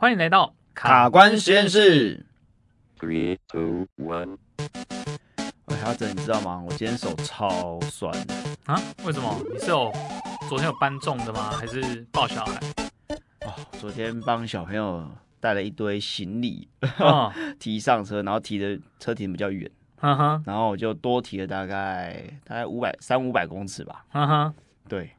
欢迎来到卡关实验室。Three, two, one。喂，阿哲，你知道吗？我今天手超酸的啊？为什么？你是有昨天有搬重的吗？还是抱小孩？哦，昨天帮小朋友带了一堆行李，哦、提上车，然后提的车停比较远，哈哈，然后我就多提了大概大概五百三五百公尺吧，哈哈，对，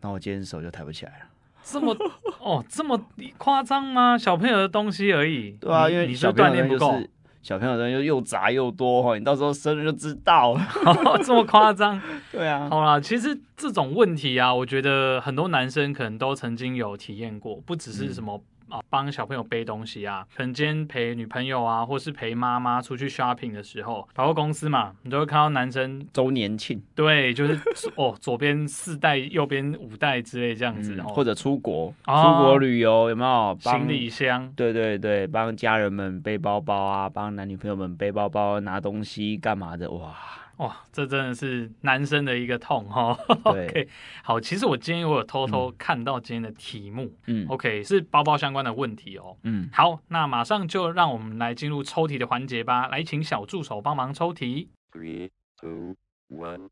然后我今天手就抬不起来了。这么 哦，这么夸张吗？小朋友的东西而已。对啊，因为你小朋友的东西是小朋友的东西又杂又多哈，你到时候生日就知道了。哦、这么夸张？对啊。好啦，其实这种问题啊，我觉得很多男生可能都曾经有体验过，不只是什么。嗯啊，帮小朋友背东西啊，可能今天陪女朋友啊，或是陪妈妈出去 shopping 的时候，跑过公司嘛，你都会看到男生周年庆，对，就是哦，左边四袋，右边五袋之类这样子，嗯、或者出国、哦、出国旅游有没有行李箱？对对对，帮家人们背包包啊，帮男女朋友们背包包拿东西干嘛的哇。哇，这真的是男生的一个痛哈。对 OK，好，其实我今天我有偷偷看到今天的题目，嗯，OK，是包包相关的问题哦。嗯，好，那马上就让我们来进入抽题的环节吧。来，请小助手帮忙抽题。Three, two, one。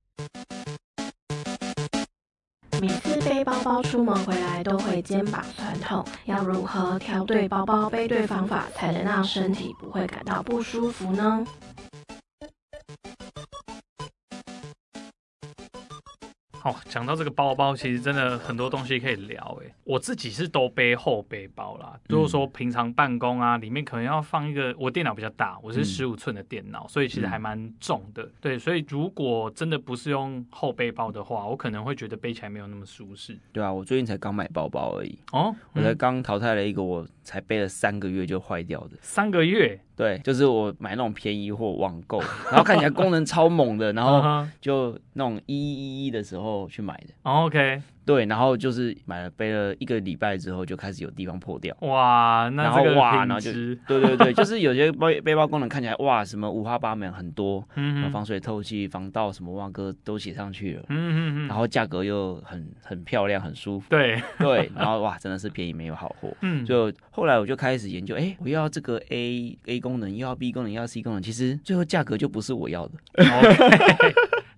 每次背包包出门回来都会肩膀酸痛，要如何挑对包包、背对方法，才能让身体不会感到不舒服呢？哦，讲到这个包包，其实真的很多东西可以聊诶。我自己是都背后背包啦，如果说平常办公啊，里面可能要放一个，我电脑比较大，我是十五寸的电脑，所以其实还蛮重的。对，所以如果真的不是用后背包的话，我可能会觉得背起来没有那么舒适。对啊，我最近才刚买包包而已。哦，我才刚淘汰了一个，我才背了三个月就坏掉的。三个月？对，就是我买那种便宜货网购，然后看起来功能超猛的，然后 就那种一一一的时候去买的。OK。对，然后就是买了背了一个礼拜之后，就开始有地方破掉。哇，那然后哇，然后就 对对对，就是有些背背包功能看起来哇，什么五花八门很多，嗯，防水透气、防盗什么哇哥都写上去了，嗯嗯嗯，然后价格又很很漂亮、很舒服，对对，然后哇，真的是便宜没有好货，嗯，就后来我就开始研究，哎，我要这个 A A 功能，又要 B 功能，又要 C 功能，其实最后价格就不是我要的。Okay.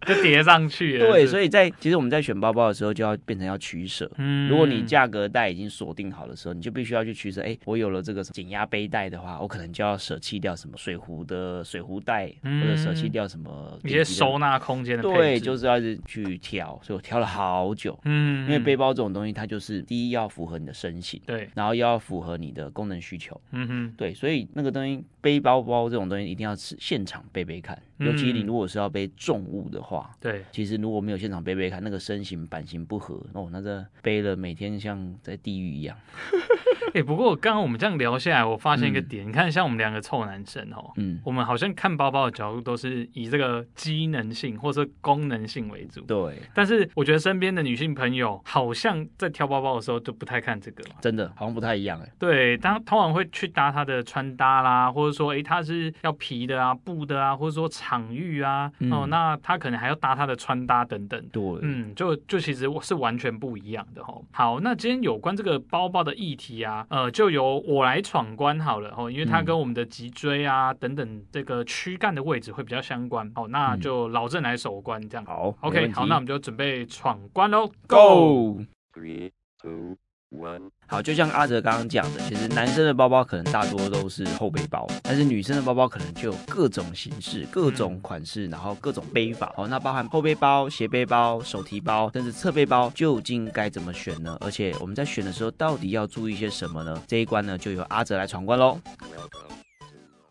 就叠上去了。对，所以在其实我们在选包包的时候，就要变成要取舍。嗯，如果你价格带已经锁定好的时候，你就必须要去取舍。哎，我有了这个减压背带的话，我可能就要舍弃掉什么水壶的水壶带，或者舍弃掉什么一些收纳空间的。对，就是要去挑，所以我挑了好久。嗯，因为背包这种东西，它就是第一要符合你的身形，对，然后又要符合你的功能需求。嗯哼，对，所以那个东西背包包这种东西一定要是现场背背看，尤其你如果是要背重物的话，对，其实。如果没有现场背背看，那个身形版型不合哦，那这背了每天像在地狱一样。哎、欸，不过刚刚我们这样聊下来，我发现一个点，嗯、你看像我们两个臭男生哦，嗯，我们好像看包包的角度都是以这个机能性或者功能性为主。对，但是我觉得身边的女性朋友好像在挑包包的时候就不太看这个，真的好像不太一样哎。对，当通常会去搭她的穿搭啦，或者说哎、欸、它是要皮的啊、布的啊，或者说场域啊，嗯、哦，那他可能还要搭他的穿搭等等。对，嗯，就就其实是完全不一样的哈。好，那今天有关这个包包的议题啊。呃，就由我来闯关好了哦，因为它跟我们的脊椎啊、嗯、等等这个躯干的位置会比较相关。好，那就老郑来守关这样。好，OK，好，那我们就准备闯关喽，Go！Three, two, one. 好，就像阿哲刚刚讲的，其实男生的包包可能大多都是后背包，但是女生的包包可能就有各种形式、各种款式，然后各种背法。好，那包含后背包、斜背包、手提包，甚至侧背包，究竟该怎么选呢？而且我们在选的时候，到底要注意些什么呢？这一关呢，就由阿哲来闯关喽。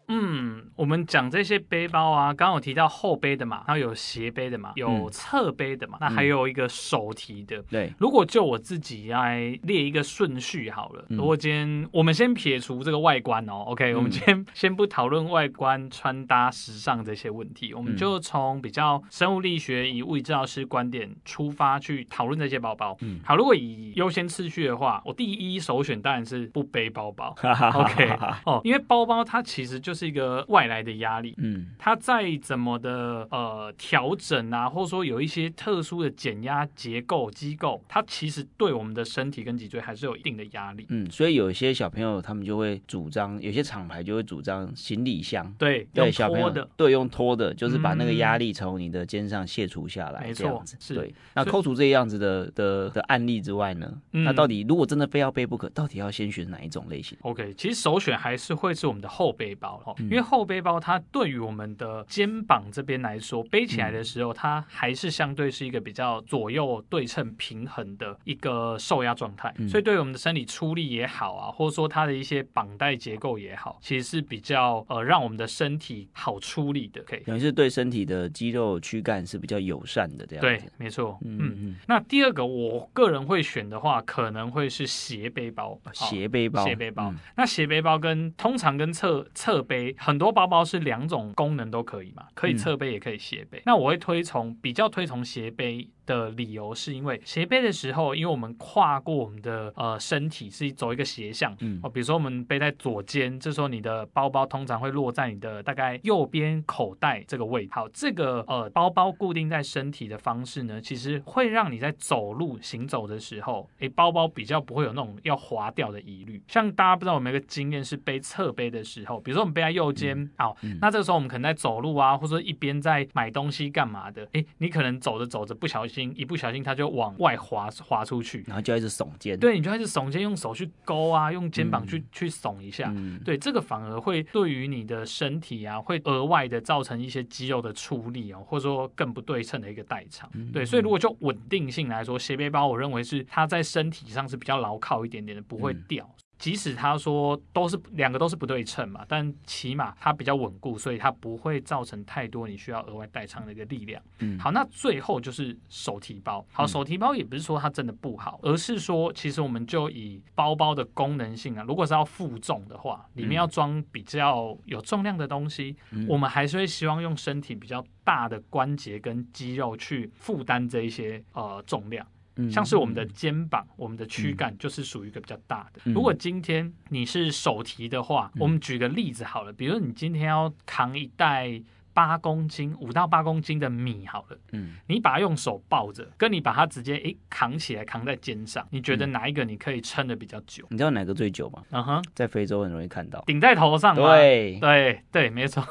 嗯，我们讲这些背包啊，刚刚有提到后背的嘛，然后有斜背的嘛，有侧背的嘛，嗯、那还有一个手提的。对，如果就我自己来列一个顺序好了，嗯、如果今天我们先撇除这个外观哦，OK，、嗯、我们今天 先不讨论外观、穿搭、时尚这些问题，我们就从比较生物力学以物理治疗师观点出发去讨论这些包包。嗯，好，如果以优先次序的话，我第一首选当然是不背包包。OK，哦，因为包包它其实就就是一个外来的压力，嗯，它再怎么的呃调整啊，或者说有一些特殊的减压结构机构，它其实对我们的身体跟脊椎还是有一定的压力。嗯，所以有些小朋友他们就会主张，有些厂牌就会主张行李箱，对，对，用小朋友拖的，对，用拖的，就是把那个压嗯力从你的肩上卸除下来，没错。是对，那扣除这样子的的的案例之外呢，嗯那到底如果真的非要背不可，到底要先选哪一种类型？OK，其实首选还是会是我们的后背包因为后背包它对于我们的肩膀这边来说，背起来的时候，它还是相对是一个比较左右对称平衡的一个受压状态，嗯所以对于我们的身体出力也好啊，或者说它的一些绑带结构也好，其实是比较呃让我们的身体好出力的，可以。等于是对身体的肌肉躯干是比较友善的这样子。对，没错，嗯嗯。嗯那第二个，我个人会选的话，可能会是斜背包。斜背包，斜背包，嗯那斜背包跟通常跟侧侧背，很多包包是两种功能都可以嘛，可以侧背也可以斜背。那我会推崇比较推崇斜背的理由，是因为斜背的时候，因为我们跨过我们的呃身体是走一个斜向，嗯哦，比如说我们背在左肩，这时候你的包包通常会落在你的大概右边口袋这个位置。好，这个呃包包固定在身体的方式呢，其实会让你在走路行走的时候，诶，包包比较不会有那种要滑掉的疑虑。像大家不知道有没有一个经验是背侧背的时候，比如说我们背在右肩，好，嗯那这个时候我们可能在走路啊，或者一边在买东西干嘛的，诶，你可能走着走着不小心，一不小心它就往外滑滑出去。然后就要一直耸肩。，对，你就开始耸肩，用手去勾啊，用肩膀去、嗯去耸一下。嗯，对，这个反而会对于你的身体啊，会额外的造成一些肌肉的出力哦，或者说更不对称的一个代偿。嗯对，所以如果就稳定性来说，斜背包我认为是它在身体上是比较牢靠一点点的，不会嗯掉。即使他说都是两个都是不对称嘛，但起码它比较稳固，所以它不会造成太多你需要额外代偿的一个力量。嗯好，那最后就是手提包。好，嗯手提包也不是说它真的不好，而是说其实我们就以包包的功能性啊，如果是要负重的话，里面要装比较有重量的东西，嗯我们还是会希望用身体比较大的关节跟肌肉去负担这一些呃重量。嗯像是我们的肩膀、我们的躯干，就是属于一个比较大的。嗯如果今天你是手提的话，嗯我们举个例子好了，比如你今天要扛一袋八公斤、五到八公斤的米好了，嗯你把它用手抱着，跟你把它直接诶扛起来扛在肩上，你觉得哪一个你可以撑的比较久？你知道哪个最久吗？嗯哼，在非洲很容易看到。顶在头上吗？对，对对，没错，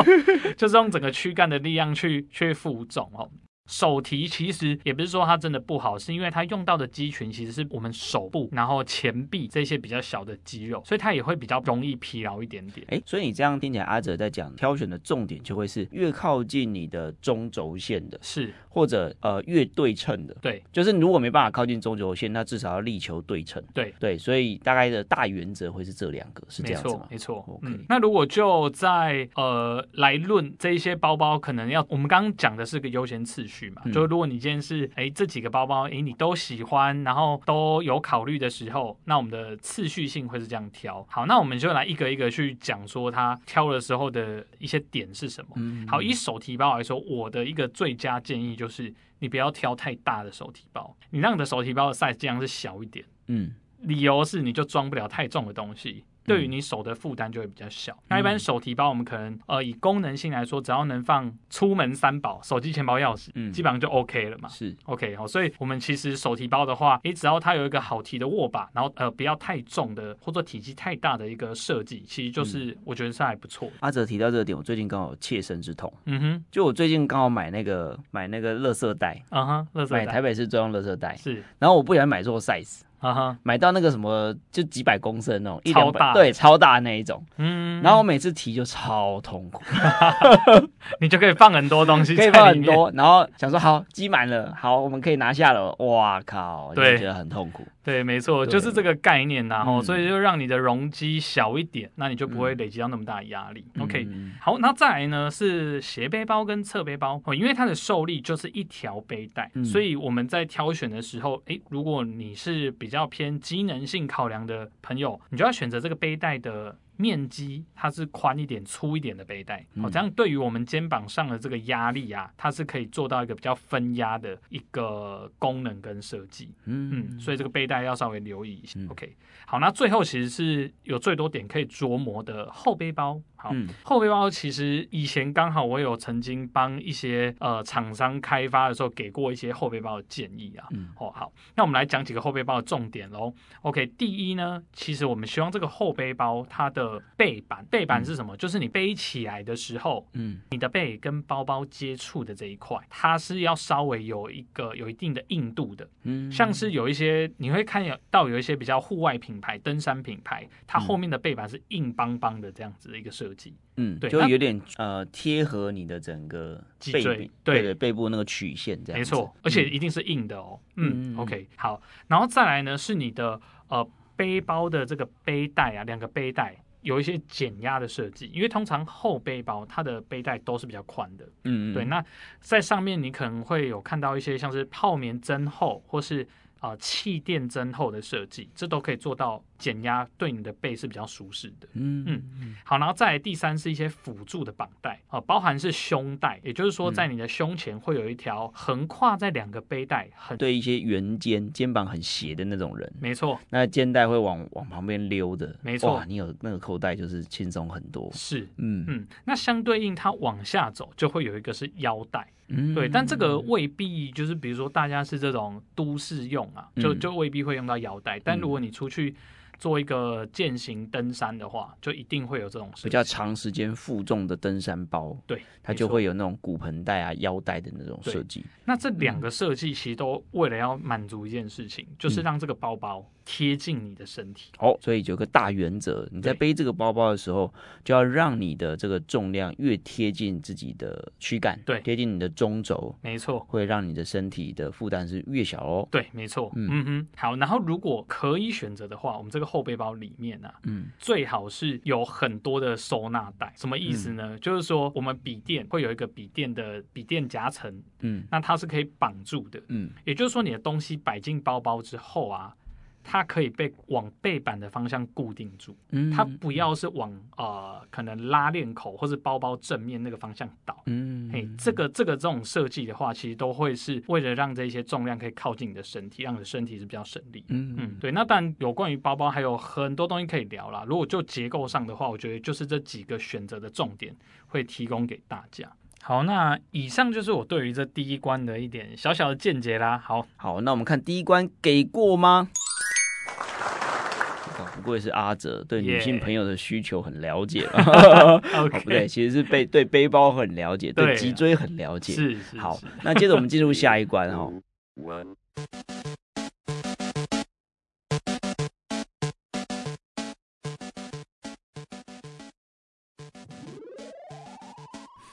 就是用整个躯干的力量去去负重哦。手提其实也不是说它真的不好，是因为它用到的肌群其实是我们手部，然后前臂这些比较小的肌肉，所以它也会比较容易疲劳一点点。哎，所以你这样听起来，阿哲在讲挑选的重点就会是越靠近你的中轴线的，是，或者呃越对称的。对就是如果没办法靠近中轴线，那至少要力求对称。对。对，所以大概的大原则会是这两个，是这样子吗，？错没错。OK 嗯，那如果就在呃来论这一些包包，可能要我们刚刚讲的是个优先次序嘛，嗯就如果你今天是哎这几个包包哎你都喜欢，然后都有考虑的时候，那我们的次序性会是这样挑。好，那我们就来一个一个去讲说它挑的时候的一些点是什么。嗯好，以手提包来说，我的一个最佳建议就是你不要挑太大的手提包，你让你的手提包的 size 尽量是小一点。嗯理由是你就装不了太重的东西，对于你手的负担就会比较小。那一般手提包我们可能呃以功能性来说，只要能放出门三宝，手机、钱包、钥匙，嗯基本上就 OK 了嘛。是 OK 好，所以我们其实手提包的话，你只要它有一个好提的握把，然后呃不要太重的或者体积太大的一个设计，其实就是我觉得是还不错。阿哲提到这个点，我最近刚好有切身之痛。嗯哼，就我最近刚好买那个买那个垃圾袋，嗯哼，垃圾袋买台北市专用垃圾袋，是，然后我不小心买错 size，嗯哼，买到那个什么就几百公升那种，一超大对，超大那一种。嗯，然后我每次提就超痛苦，你就可以放很多东西，可以放很。多，然后想说好积满了，好我们可以拿下了，哇靠，就对觉得很痛苦。对，没错，就是这个概念然后、嗯所以就让你的容积小一点，那你就不会累积到那么大的压力。OK，嗯好，那再来呢是斜背包跟侧背包哦，因为它的受力就是一条背带，嗯所以我们在挑选的时候，诶，如果你是比较偏机能性考量的朋友，你就要选择这个背带的。面积它是宽一点、粗一点的背带，嗯哦，这样对于我们肩膀上的这个压力啊，它是可以做到一个比较分压的一个功能跟设计。嗯，所以这个背带要稍微留意一下。嗯 OK，好，那最后其实是有最多点可以琢磨的后背包。好，嗯、后背包其实以前刚好我有曾经帮一些呃厂商开发的时候给过一些后背包的建议啊。嗯，哦，好，那我们来讲几个后背包的重点喽。OK，第一呢，其实我们希望这个后背包它的背板，背板是什么？嗯、就是你背起来的时候，嗯，你的背跟包包接触的这一块，它是要稍微有一个有一定的硬度的。嗯，像是有一些你会看到有一些比较户外品牌、登山品牌，它后面的背板是硬邦邦的这样子的一个设计。嗯，对，就有点呃贴合你的整个脊椎对，对背部那个曲线这样。没错，而且一定是硬的哦。嗯，嗯，OK，好，然后再来呢是你的呃背包的这个背带啊，两个背带有一些减压的设计，因为通常后背包它的背带都是比较宽的。嗯，对，那在上面你可能会有看到一些像是泡棉增厚或是。啊，气垫增厚的设计，这都可以做到减压，对你的背是比较舒适的。嗯嗯，好，然后再来第三是一些辅助的绑带啊，包含是胸带，也就是说在你的胸前会有一条横跨在两个背带，很对一些圆肩、肩膀很斜的那种人，没错，那肩带会往往旁边溜的，没错，你有那个扣带就是轻松很多。是，嗯。嗯，那相对应它往下走就会有一个是腰带。嗯，对，但这个未必就是，比如说大家是这种都市用啊，就就未必会用到腰带。但如果你出去做一个健行登山的话，就一定会有这种比较长时间负重的登山包，对，它就会有那种骨盆带啊、腰带的那种设计。那这两个设计其实都为了要满足一件事情，就是让这个包包贴近你的身体。哦，所以有个大原则，你在背这个包包的时候，就要让你的这个重量越贴近自己的躯干，对，贴近你的中轴，没错，会让你的身体的负担是越小哦。对，没错。嗯哼，好，然后如果可以选择的话，我们这个后背包里面啊，嗯，最好是有很多的收纳袋。什么意思呢？嗯、就是说我们笔电会有一个笔电的笔电夹层，嗯，那它是可以绑住的，嗯，也就是说你的东西摆进包包之后啊。它可以被往背板的方向固定住，嗯，它不要是往呃可能拉链口或是包包正面那个方向倒，嗯，嘿，这个这个这种设计的话，其实都会是为了让这些重量可以靠近你的身体，让你的身体是比较省力，嗯嗯，对。那当然有关于包包还有很多东西可以聊啦。如果就结构上的话，我觉得就是这几个选择的重点会提供给大家。好，那以上就是我对于这第一关的一点小小的见解啦。好，好，那我们看第一关给过吗？不愧是阿哲，对女性朋友的需求很了解了。不对，其实是背对背包很了解，对脊椎很了解。是是。好，那接着我们进入下一关 哈。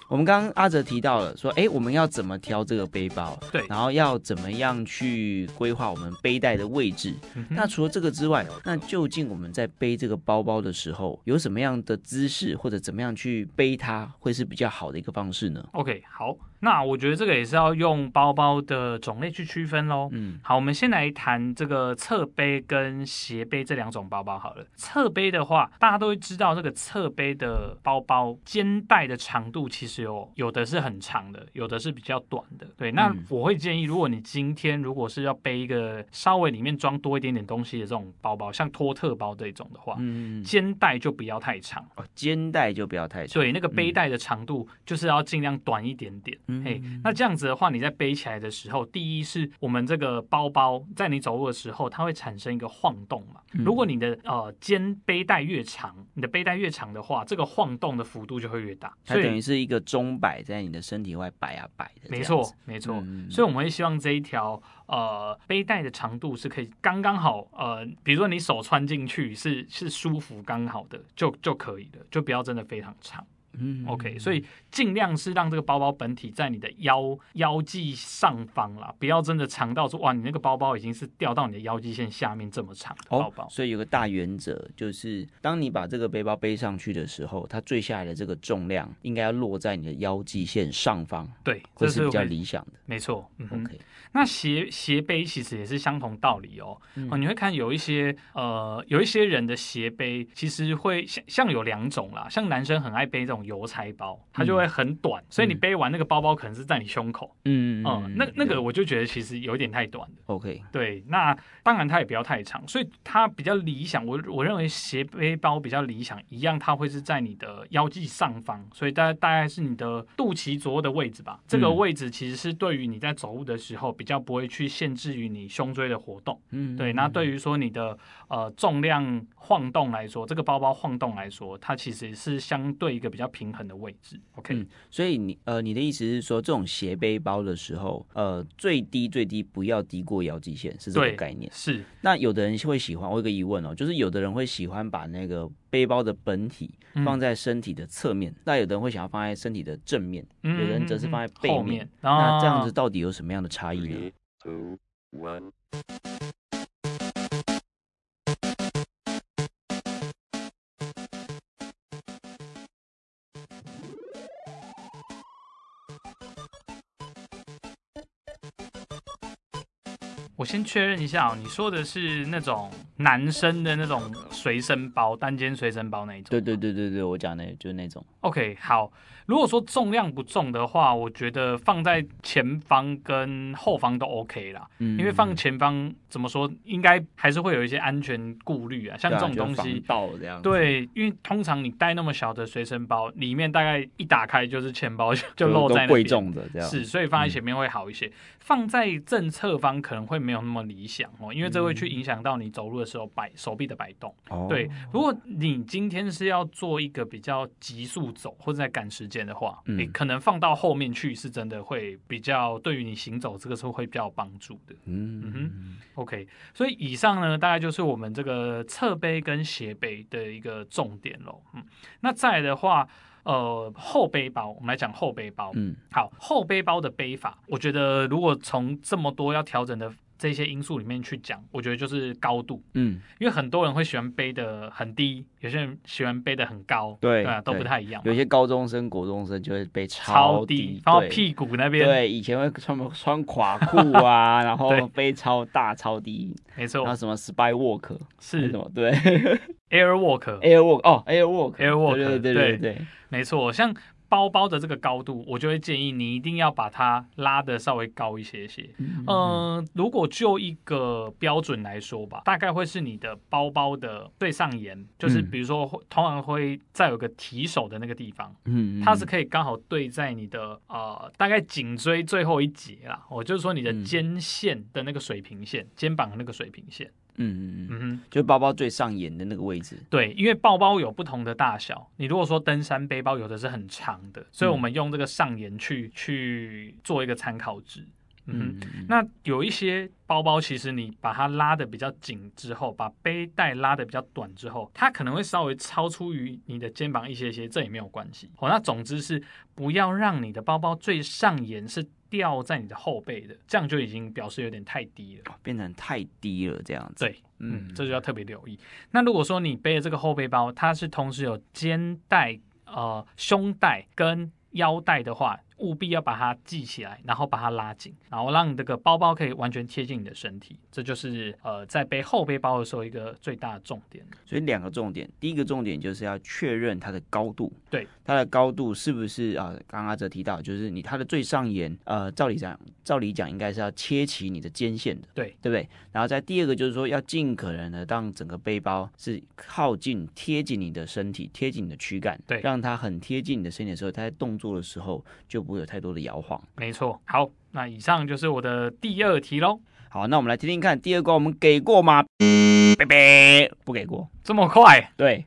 我们刚刚阿哲提到了说，哎，我们要怎么挑这个背包？对，然后要怎么样去规划我们背带的位置？嗯、那除了这个之外，那究竟我们在背这个包包的时候，有什么样的姿势或者怎么样去背它，会是比较好的一个方式呢？OK，好。那我觉得这个也是要用包包的种类去区分喽。嗯，好，我们先来谈这个侧背跟斜背这两种包包好了。侧背的话，大家都会知道，这个侧背的包包肩带的长度其实有有的是很长的，有的是比较短的。对，那我会建议，如果你今天如果是要背一个稍微里面装多一点点东西的这种包包，像托特包这种的话，嗯，肩带就不要太长。哦，肩带就不要太长。对，那个背带的长度就是要尽量短一点点。嗯，嘿，那这样子的话，你在背起来的时候，第一是我们这个包包在你走路的时候，它会产生一个晃动嘛。如果你的呃肩背带越长，你的背带越长的话，这个晃动的幅度就会越大。它等于是一个钟摆在你的身体外摆啊摆的。没错，没错。嗯、所以我们会希望这一条呃背带的长度是可以刚刚好，呃，比如说你手穿进去是是舒服刚好的，就就可以了，就不要真的非常长。嗯，OK，所以尽量是让这个包包本体在你的腰腰际上方啦，不要真的长到说哇，你那个包包已经是掉到你的腰际线下面这么长的包包。哦，所以有个大原则就是，当你把这个背包背上去的时候，它坠下来的这个重量应该要落在你的腰际线上方。对，这是比较理想的。没错。嗯，OK。那斜斜背其实也是相同道理哦。嗯、哦，你会看有一些呃，有一些人的斜背其实会像像有两种啦，像男生很爱背这种。邮差包，它就会很短，所以你背完那个包包可能是在你胸口。嗯嗯，那那个我就觉得其实有点太短了。OK，对，那当然它也不要太长，所以它比较理想。我我认为斜背包比较理想，一样它会是在你的腰际上方，所以大概大概是你的肚脐左右的位置吧。这个位置其实是对于你在走路的时候比较不会去限制于你胸椎的活动。嗯，对。那对于说你的呃重量晃动来说，这个包包晃动来说，它其实是相对一个比较平衡的位置。OK，嗯，所以你呃你的意思是说，这种斜背包的时候，呃最低最低不要低过腰际线，是这个概念。是。那有的人会喜欢，我有个疑问哦，就是有的人会喜欢把那个背包的本体放在身体的侧面，那、嗯、有的人会想要放在身体的正面，嗯、有的人则是放在背面。面那这样子到底有什么样的差异呢？我先确认一下哦，你说的是那种男生的那种随身包，单肩随身包那一种？对对对对对，我讲的就是那种。OK，好。如果说重量不重的话，我觉得放在前方跟后方都 OK 啦。嗯，因为放前方怎么说，应该还是会有一些安全顾虑啊。像这种东西，到这样。对，因为通常你带那么小的随身包，里面大概一打开就是钱包，就露在那边。贵重的这样。是，所以放在前面会好一些。嗯、放在正侧方可能会没有那么理想哦，因为这会去影响到你走路的时候摆手臂的摆动。哦。对，如果你今天是要做一个比较急速走，或者在赶时间。的话，你、嗯、可能放到后面去，是真的会比较对于你行走这个时候会比较有帮助的。嗯嗯哼，OK。所以以上呢，大概就是我们这个侧背跟斜背的一个重点喽。嗯，那再来的话，呃，后背包，我们来讲后背包。嗯，好，后背包的背法，我觉得如果从这么多要调整的。这些因素里面去讲，我觉得就是高度，嗯，因为很多人会喜欢背的很低，有些人喜欢背的很高，对，对啊，都不太一样。有些高中生、国中生就会背超低，然后屁股那边，对，以前会穿穿垮裤啊，然后背超大、超低，没错。然后什么 Spy Walk 是。什么？对，Air Walk，Air Walk，哦，Air Walk，Air Walk，对对对。对对，没错，像。包包的这个高度，我就会建议你一定要把它拉得稍微高一些些。嗯，呃，如果就一个标准来说吧，大概会是你的包包的最上沿，就是比如说通常会再有个提手的那个地方，嗯，它是可以刚好对在你的呃大概颈椎最后一节啦，我就是说你的肩线的那个水平线，肩膀的那个水平线。嗯嗯嗯哼，就包包最上沿的那个位置。对，因为包包有不同的大小，你如果说登山背包有的是很长的，所以我们用这个上沿去去做一个参考值。嗯哼，那有一些包包其实你把它拉的比较紧之后，把背带拉的比较短之后，它可能会稍微超出于你的肩膀一些些，这也没有关系。哦，那总之是不要让你的包包最上沿是。掉在你的后背的，这样就已经表示有点太低了，变成太低了这样子。对，嗯，这就要特别留意。那如果说你背的这个后背包，它是同时有肩带、呃胸带跟腰带的话，务必要把它系起来，然后把它拉紧，然后让你这个包包可以完全贴近你的身体。这就是呃，在背后背包的时候一个最大的重点。所以两个重点，第一个重点就是要确认它的高度，对，它的高度是不是啊？刚刚阿哲提到，就是你它的最上沿，呃，照理讲，照理讲应该是要切齐你的肩线的，对，对不对？然后在第二个就是说，要尽可能的让整个背包是靠近贴紧你的身体，贴紧你的躯干，对，让它很贴近你的身体的时候，它在动作的时候就不会有太多的摇晃。没错，好，那以上就是我的第二题喽。好，那我们来听听看，第二关我们给过吗？拜拜，不给过，这么快？对，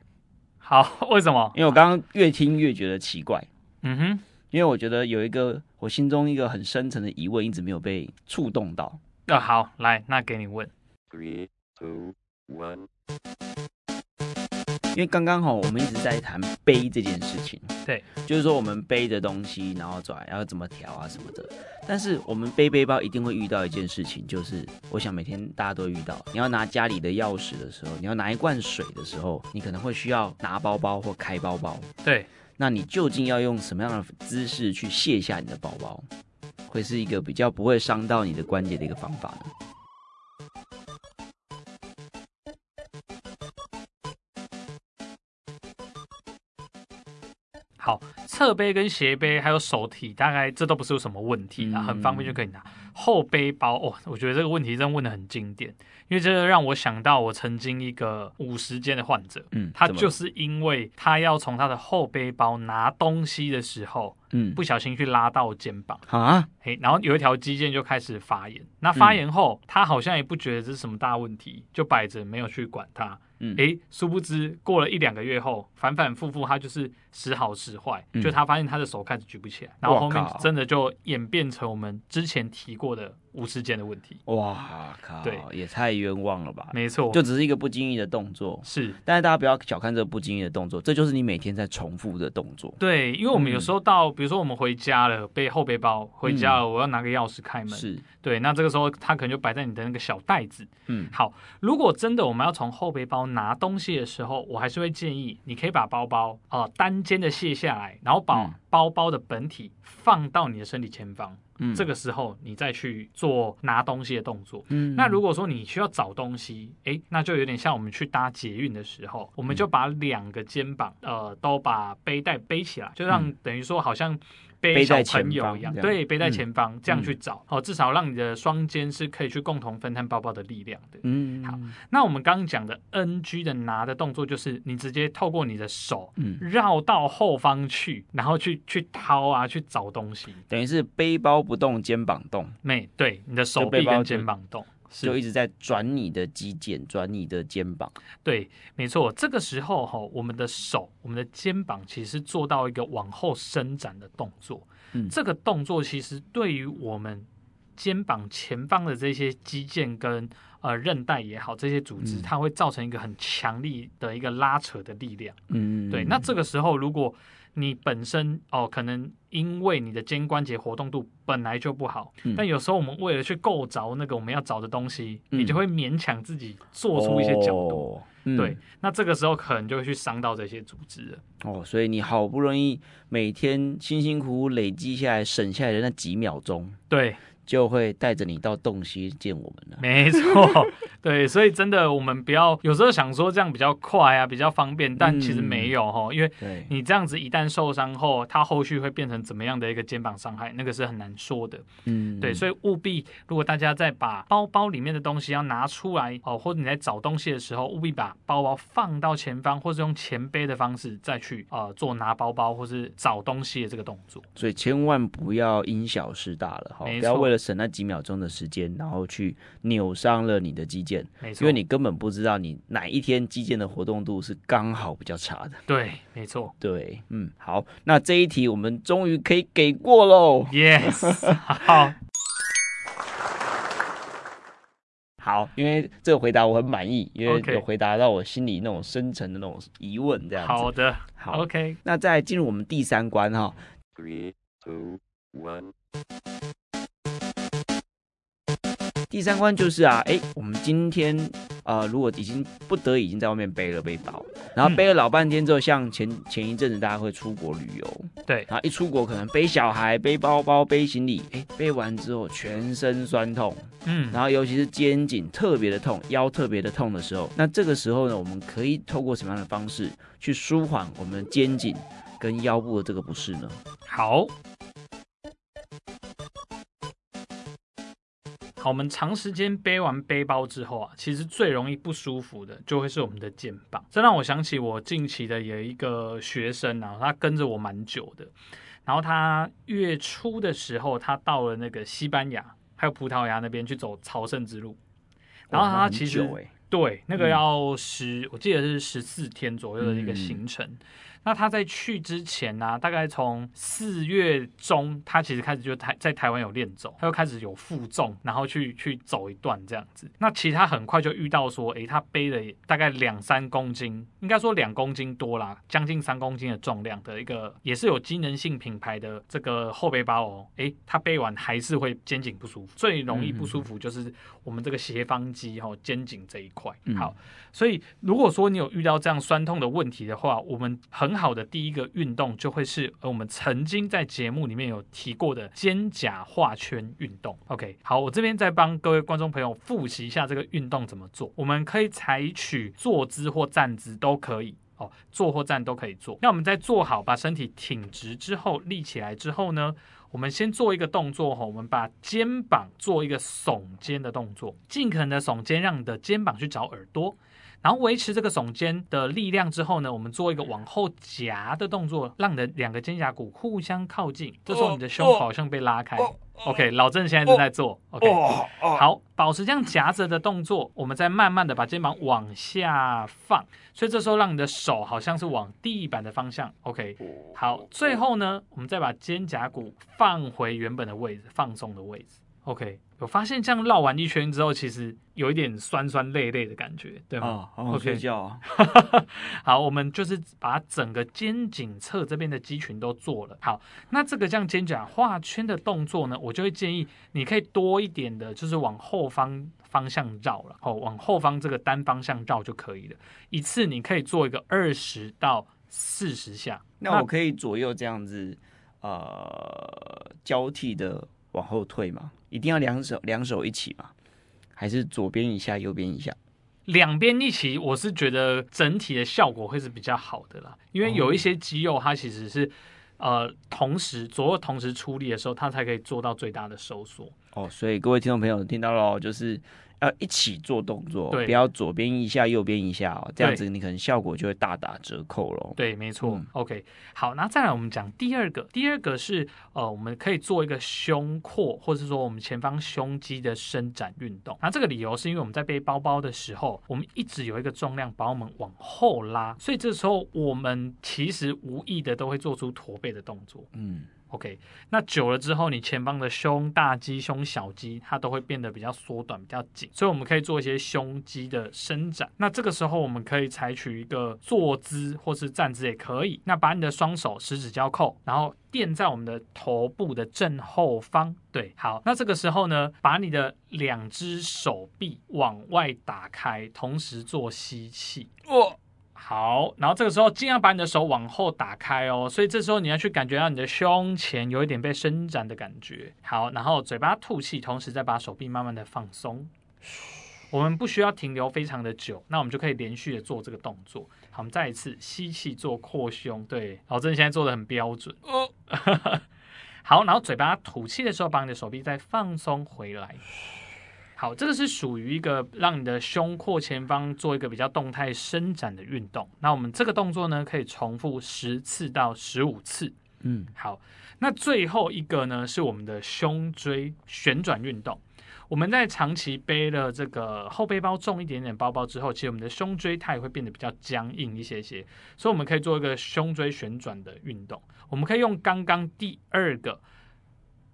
好，为什么？因为我刚刚越听越觉得奇怪。嗯哼，因为我觉得有一个我心中一个很深层的疑问，一直没有被触动到。那、啊、好，来，那给你问。Three, two, one. 因为刚刚好，我们一直在谈背这件事情，对，就是说我们背着东西，然后转，然后怎么调啊什么的。但是我们背背包一定会遇到一件事情，就是我想每天大家都遇到，你要拿家里的钥匙的时候，你要拿一罐水的时候，你可能会需要拿包包或开包包。对，那你究竟要用什么样的姿势去卸下你的包包，会是一个比较不会伤到你的关节的一个方法呢？好，侧背跟斜背还有手提，大概这都不是有什么问题啊，很方便就可以拿。后背包哦，我觉得这个问题真的问的很经典，因为这个让我想到我曾经一个五十肩的患者，嗯，他就是因为他要从他的后背包拿东西的时候，嗯，不小心去拉到肩膀。啊，嘿，然后有一条肌腱就开始发炎。那发炎后，嗯、他好像也不觉得这是什么大问题，就摆着没有去管它。嗯，诶，殊不知过了一两个月后，反反复复，他就是时好时坏，嗯、就他发现他的手开始举不起来，然后后面真的就演变成我们之前提过的。无时间的问题，哇靠，对，也太冤枉了吧？没错，就只是一个不经意的动作，是。但是大家不要小看这个不经意的动作，这就是你每天在重复的动作。对，因为我们有时候到，嗯、比如说我们回家了，背后背包回家了，我要拿个钥匙开门，是对。那这个时候他可能就摆在你的那个小袋子。嗯，好，如果真的我们要从后背包拿东西的时候，我还是会建议你可以把包包啊、呃、单肩的卸下来，然后把包包的本体放到你的身体前方。嗯，这个时候你再去做拿东西的动作。嗯，那如果说你需要找东西，哎，那就有点像我们去搭捷运的时候，我们就把两个肩膀，呃，都把背带背起来，就让等于说好像。背小朋友一样，对，背在前方，嗯、这样去找，哦，至少让你的双肩是可以去共同分摊包包的力量的。嗯，好，那我们刚刚讲的 NG 的拿的动作，就是你直接透过你的手，绕到后方去，然后去去掏啊，去找东西，等于是背包不动，肩膀动。没，对，你的手臂跟肩膀动。是就一直在转你的肌腱，转你的肩膀。对，没错。这个时候哈，我们的手、我们的肩膀其实做到一个往后伸展的动作。嗯，这个动作其实对于我们肩膀前方的这些肌腱跟呃韧带也好，这些组织，它会造成一个很强力的一个拉扯的力量。嗯，对。那这个时候如果你本身哦，可能因为你的肩关节活动度本来就不好，嗯、但有时候我们为了去够着那个我们要找的东西，嗯、你就会勉强自己做出一些角度，哦嗯、对，那这个时候可能就会去伤到这些组织了。哦，所以你好不容易每天辛辛苦苦累积下来省下来的那几秒钟，对。就会带着你到洞悉见我们了。没错，对，所以真的，我们不要有时候想说这样比较快啊，比较方便，但其实没有哈，嗯、因为你这样子一旦受伤后，它后续会变成怎么样的一个肩膀伤害，那个是很难说的。嗯，对，所以务必，如果大家在把包包里面的东西要拿出来哦，或者你在找东西的时候，务必把包包放到前方，或是用前背的方式再去呃做拿包包或是找东西的这个动作。所以千万不要因小失大了哈，不要为了。省那几秒钟的时间，然后去扭伤了你的肌腱，没错，因为你根本不知道你哪一天肌腱的活动度是刚好比较差的。对，没错，对，嗯，好，那这一题我们终于可以给过喽。Yes，好，好，因为这个回答我很满意，因为有回答到我心里那种深层的那种疑问，这样子。好的，好，OK。那再进入我们第三关哈。Three, two, one. 第三关就是啊，哎，我们今天呃，如果已经不得已经在外面背了背包，然后背了老半天之后，像前前一阵子大家会出国旅游，对，然后一出国可能背小孩、背包包、背行李，哎，背完之后全身酸痛，嗯，然后尤其是肩颈特别的痛、腰特别的痛的时候，那这个时候呢，我们可以透过什么样的方式去舒缓我们肩颈跟腰部的这个不适呢？好。好，我们长时间背完背包之后啊，其实最容易不舒服的就会是我们的肩膀。这让我想起我近期的有一个学生啊，他跟着我蛮久的。然后他月初的时候，他到了那个西班牙还有葡萄牙那边去走朝圣之路。然后他其实、欸、对那个要十，嗯、我记得是十四天左右的一个行程。嗯那他在去之前呢、啊，大概从四月中，他其实开始就台在台湾有练走，他就开始有负重，然后去去走一段这样子。那其实他很快就遇到说，诶，他背了大概两三公斤，应该说两公斤多啦，将近三公斤的重量的一个，也是有机能性品牌的这个后背包哦。诶，他背完还是会肩颈不舒服，最容易不舒服就是我们这个斜方肌哈、哦，肩颈这一块。好，所以如果说你有遇到这样酸痛的问题的话，我们很。很好的第一个运动就会是我们曾经在节目里面有提过的肩胛画圈运动。OK，好，我这边再帮各位观众朋友复习一下这个运动怎么做。我们可以采取坐姿或站姿都可以。哦，坐或站都可以做。那我们在坐好，把身体挺直之后，立起来之后呢，我们先做一个动作哈，我们把肩膀做一个耸肩的动作，尽可能的耸肩，让你的肩膀去找耳朵。然后维持这个耸肩的力量之后呢，我们做一个往后夹的动作，让你的两个肩胛骨互相靠近。这时候你的胸口好像被拉开。OK，老郑现在正在做。OK，好，保持这样夹着的动作，我们再慢慢的把肩膀往下放。所以这时候让你的手好像是往地板的方向。OK，好，最后呢，我们再把肩胛骨放回原本的位置，放松的位置。OK。我发现这样绕完一圈之后，其实有一点酸酸累累的感觉，对吗？哦，好好睡觉啊。好，我们就是把整个肩颈侧这边的肌群都做了。好，那这个这样肩胛画圈的动作呢，我就会建议你可以多一点的，就是往后方方向绕了。哦，往后方这个单方向绕就可以了。一次你可以做一个二十到四十下。那我可以左右这样子，呃，交替的。往后退嘛，一定要两手两手一起吗，还是左边一下，右边一下？两边一起，我是觉得整体的效果会是比较好的啦，因为有一些肌肉它其实是呃同时左右同时出力的时候，它才可以做到最大的收缩。哦，所以各位听众朋友听到了，就是。要一起做动作，对不要左边一下，右边一下哦，这样子你可能效果就会大打折扣喽。对，没错。嗯、OK，好，那再来我们讲第二个，第二个是呃，我们可以做一个胸廓，或者说我们前方胸肌的伸展运动。那这个理由是因为我们在背包包的时候，我们一直有一个重量把我们往后拉，所以这时候我们其实无意的都会做出驼背的动作。嗯。OK，那久了之后，你前方的胸大肌、胸小肌，它都会变得比较缩短、比较紧，所以我们可以做一些胸肌的伸展。那这个时候，我们可以采取一个坐姿或是站姿也可以。那把你的双手十指交扣，然后垫在我们的头部的正后方。对，好，那这个时候呢，把你的两只手臂往外打开，同时做吸气。哦。好，然后这个时候尽量把你的手往后打开哦，所以这时候你要去感觉到你的胸前有一点被伸展的感觉。好，然后嘴巴吐气，同时再把手臂慢慢的放松。我们不需要停留非常的久，那我们就可以连续的做这个动作。好，我们再一次吸气做扩胸，对，老郑现在做的很标准。哦，好，然后嘴巴吐气的时候，把你的手臂再放松回来。好，这个是属于一个让你的胸廓前方做一个比较动态伸展的运动。那我们这个动作呢，可以重复十次到十五次。嗯，好，那最后一个呢，是我们的胸椎旋转运动。我们在长期背了这个后背包重一点点包包之后，其实我们的胸椎它也会变得比较僵硬一些些，所以我们可以做一个胸椎旋转的运动。我们可以用刚刚第二个。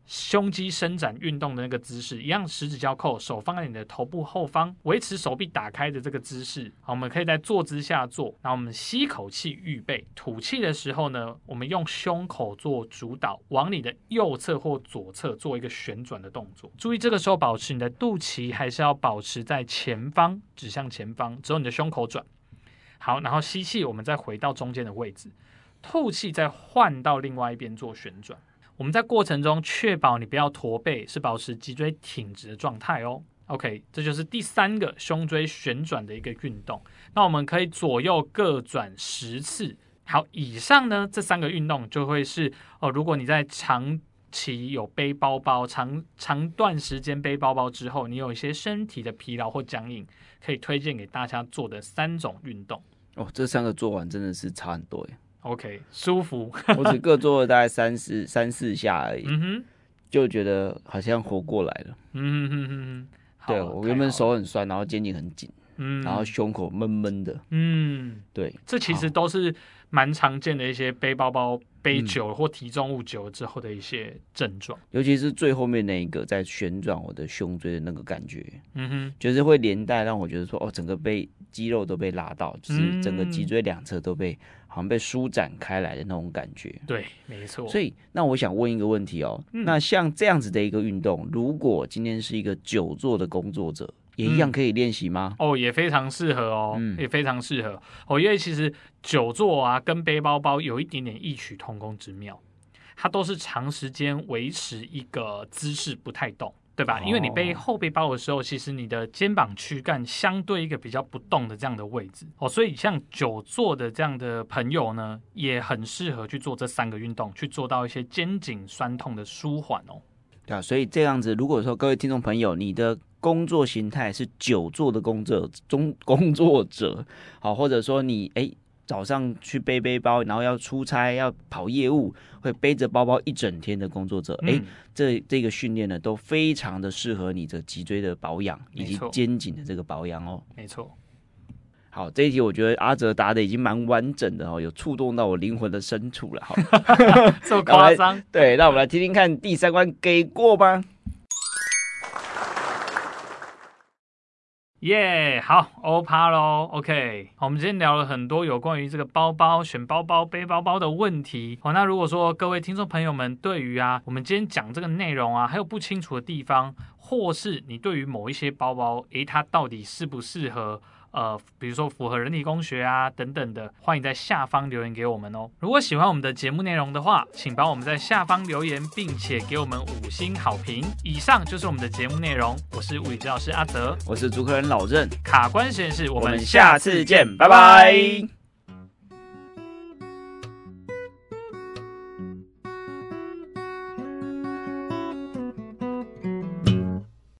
胸肌伸展运动的那个姿势一样，十指交扣，手放在你的头部后方，维持手臂打开的这个姿势。好，我们可以在坐姿下做。那我们吸口气预备，吐气的时候呢，我们用胸口做主导，往你的右侧或左侧做一个旋转的动作。注意这个时候保持你的肚脐还是要保持在前方，指向前方，只有你的胸口转。好，然后吸气，我们再回到中间的位置，吐气再换到另外一边做旋转。我们在过程中确保你不要驼背，是保持脊椎挺直的状态哦。OK，这就是第三个胸椎旋转的一个运动。那我们可以左右各转十次。好，以上呢这三个运动就会是哦，如果你在长期有背包包、长长段时间背包包之后，你有一些身体的疲劳或僵硬，可以推荐给大家做的三种运动。哦，这三个做完真的是差很多耶。OK，舒服。我只各做了大概三四三四下而已，嗯哼，就觉得好像活过来了。嗯哼哼哼，对，我原本手很酸，然后肩颈很紧，嗯，然后胸口闷闷的，嗯，对，这其实都是蛮常见的一些背包包背久了或提重物久了之后的一些症状，尤其是最后面那一个在旋转我的胸椎的那个感觉，嗯哼，就是会连带让我觉得说，哦，整个背肌肉都被拉到，就是整个脊椎两侧都被。好像被舒展开来的那种感觉，对，没错。所以，那我想问一个问题哦，嗯、那像这样子的一个运动，如果今天是一个久坐的工作者，也一样可以练习吗？嗯、哦，也非常适合哦，嗯、也非常适合哦，因为其实久坐啊，跟背包包有一点点异曲同工之妙，它都是长时间维持一个姿势不太动。对吧？因为你背后背包的时候，其实你的肩膀躯干相对一个比较不动的这样的位置哦，所以像久坐的这样的朋友呢，也很适合去做这三个运动，去做到一些肩颈酸痛的舒缓哦。对啊，所以这样子，如果说各位听众朋友，你的工作形态是久坐的工作中 工作者，好，或者说你哎早上去背背包，然后要出差要跑业务，会背着包包一整天的工作者，哎、嗯，这这个训练呢都非常的适合你的脊椎的保养以及肩颈的这个保养哦。没错。好，这一题我觉得阿哲答的已经蛮完整的哦，有触动到我灵魂的深处了。好，这么夸张？对，那我们来听听看第三关给过吗？耶好，欧趴喽。OK，我们今天聊了很多有关于这个包包、选包包、背包包的问题。哦，那如果说各位听众朋友们对于啊，我们今天讲这个内容啊，还有不清楚的地方，或是你对于某一些包包，诶，它到底适不适合？呃，比如说符合人体工学啊等等的，欢迎在下方留言给我们哦。如果喜欢我们的节目内容的话，请帮我们在下方留言，并且给我们五星好评。以上就是我们的节目内容。我是物理治疗师阿泽，我是主持人老任，卡关实验室，我们下次见，拜拜。